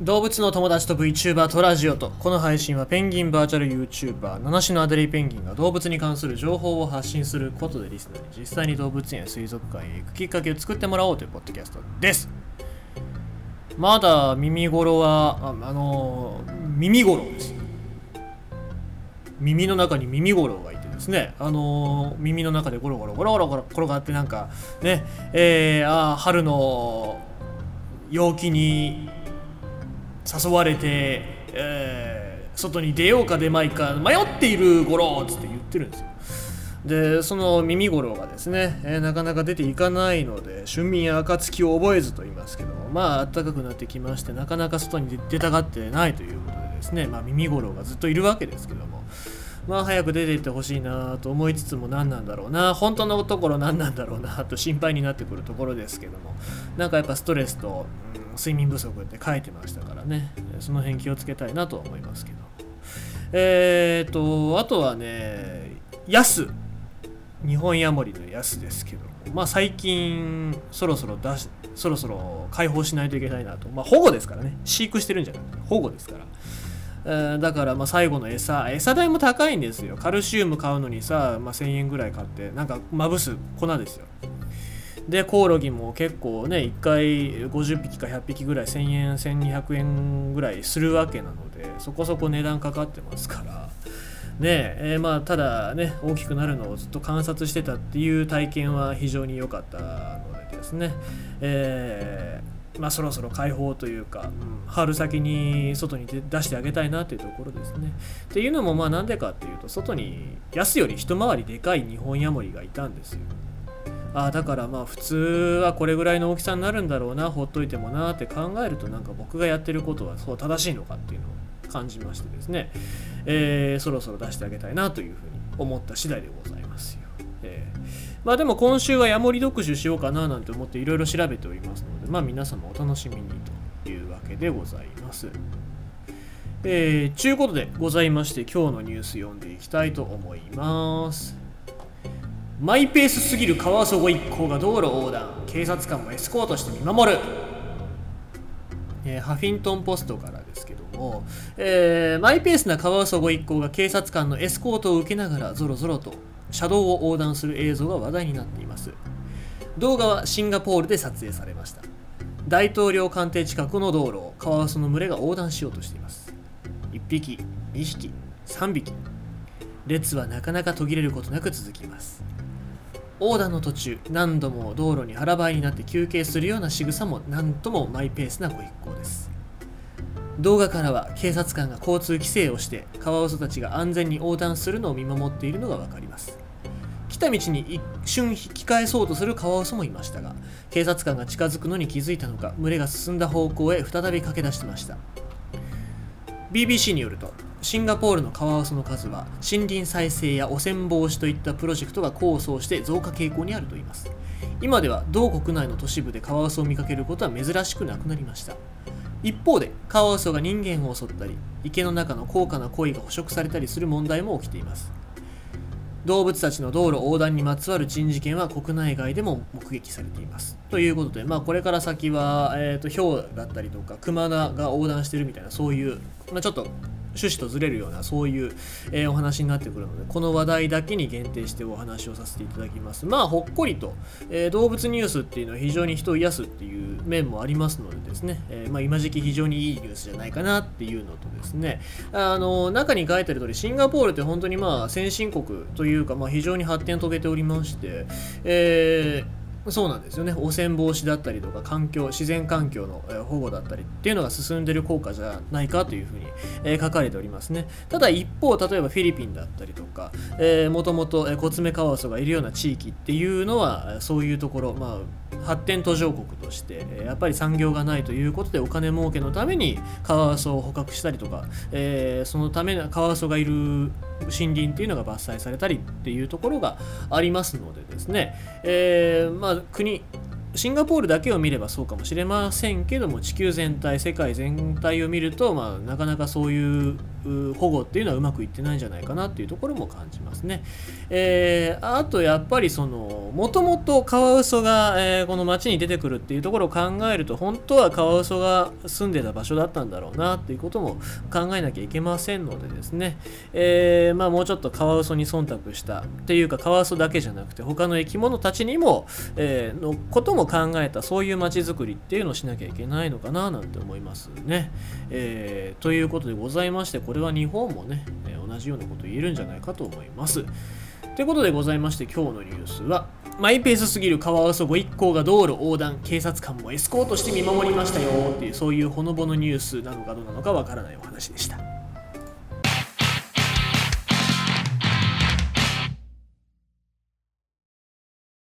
動物の友達と VTuber とラジオとこの配信はペンギンバーチャル YouTuber 七種のアデリーペンギンが動物に関する情報を発信することでリスナーに実際に動物園や水族館へ行くきっかけを作ってもらおうというポッドキャストです。まだ耳頃はああの耳頃です。耳の中に耳頃がいてですねあの耳の中でゴロゴロゴロゴロゴロ転がってなんかねえー、あ春の陽気に誘われて、えー、外に出ようか出まいか迷っているゴロっつって言ってるんですよ。でその耳五郎がですね、えー、なかなか出ていかないので春眠や暁を覚えずと言いますけどもまあ暖かくなってきましてなかなか外に出たがってないということでですね、まあ、耳五郎がずっといるわけですけどもまあ早く出ていってほしいなと思いつつも何なんだろうな本当のところ何なんだろうなと心配になってくるところですけどもなんかやっぱストレスと、うん、睡眠不足って書いてましたからね。その辺気をつけたいなとは思いますけど。えーとあとはねヤス。日本ヤモリのやすですけどまあ最近そろそろ出しそろそろ解放しないといけないなと。まあ保護ですからね。飼育してるんじゃなくて保護ですから、だからまあ最後の餌。餌代も高いんですよ。カルシウム買うのにさ、まあ、1000円ぐらい買ってなんかまぶす粉ですよ。でコオロギも結構ね1回50匹か100匹ぐらい1000円1200円ぐらいするわけなのでそこそこ値段かかってますからねえー、まあただね大きくなるのをずっと観察してたっていう体験は非常に良かったのでですね、えー、まあ、そろそろ解放というか、うん、春先に外に出してあげたいなというところですね。っていうのもまあなんでかっていうと外に安より一回りでかい日本ヤモリがいたんですよ。ああだからまあ普通はこれぐらいの大きさになるんだろうなほっといてもなって考えるとなんか僕がやってることはそう正しいのかっていうのを感じましてですね、えー、そろそろ出してあげたいなというふうに思った次第でございますよ。えー、まあでも今週はヤモリ読書しようかななんて思っていろいろ調べておりますので、まあ皆様お楽しみにというわけでございます。えー、ちゅうことでございまして今日のニュース読んでいきたいと思います。マイペースすぎるカワウソご一行が道路横断警察官もエスコートして見守る、えー、ハフィントンポストからですけども、えー、マイペースなカワウソご一行が警察官のエスコートを受けながらぞろぞろと車道を横断する映像が話題になっています。動画はシンガポールで撮影されました。大統領官邸近くの道路をカワウソの群れが横断しようとしています。1匹2匹3匹。列はなかなか途切れることなく続きます。横断の途中何度も道路に腹ばいになって休憩するような仕草も何ともマイペースなご一行です。動画からは警察官が交通規制をしてカワウソたちが安全に横断するのを見守っているのが分かります。来た道に一瞬引き返そうとするカワウソもいましたが警察官が近づくのに気づいたのか群れが進んだ方向へ再び駆け出してました。BBC によるとシンガポールのカワウソの数は森林再生や汚染防止といったプロジェクトが構想して増加傾向にあるといいます。今では同国内の都市部でカワウソを見かけることは珍しくなくなりました。一方でカワウソが人間を襲ったり池の中の高価な鯉が捕食されたりする問題も起きています。動物たちの道路横断にまつわる珍事件は国内外でも目撃されています。ということで、まあ、これから先は、えーと、ヒョウだったりとかクマが横断してるみたいなそういう、まあ、ちょっと趣旨とずれるようなそういう、えー、お話になってくるのでこの話題だけに限定してお話をさせていただきます。まあほっこりと、えー、動物ニュースっていうのは非常に人を癒すっていう面もありますのでですね、えー、まあ、今時期非常にいいニュースじゃないかなっていうのとですねあの中に書いてある通りシンガポールって本当にまあ先進国というか、まあ、非常に発展を遂げておりまして、えーそうなんですよね。汚染防止だったりとか環境自然環境の保護だったりっていうのが進んでる効果じゃないかというふうに、え書かれておりますね。ただ一方例えばフィリピンだったりとかもともとコツメカワウソがいるような地域っていうのはそういうところまあ発展途上国としてやっぱり産業がないということでお金儲けのためにカワウソを捕獲したりとか、えー、そのためカワウソがいる森林というのが伐採されたりっていうところがありますのでですね、えー、まあ国シンガポールだけを見ればそうかもしれませんけども地球全体世界全体を見ると、まあ、なかなかそういう保護っていうのはうまくいってないんじゃないかなっていうところも感じますね。えー、あとやっぱりそのもともとカワウソが、えー、この町に出てくるっていうところを考えると本当はカワウソが住んでた場所だったんだろうなっていうことも考えなきゃいけませんのでですね、えー、まあ、もうちょっとカワウソに忖度したっていうかカワウソだけじゃなくて他の生き物たちにも、えのことも考えたそういう街づくりっていうのをしなきゃいけないのかななんて思いますね。えということでございましてこれは日本もね、え同じようなこと言えるんじゃないかと思います。ということでございまして今日のニュースはマイペースすぎるカワウソご一行が道路横断警察官もエスコートして見守りましたよっていうそういうほのぼのニュースなのかどうなのかわからないお話でした。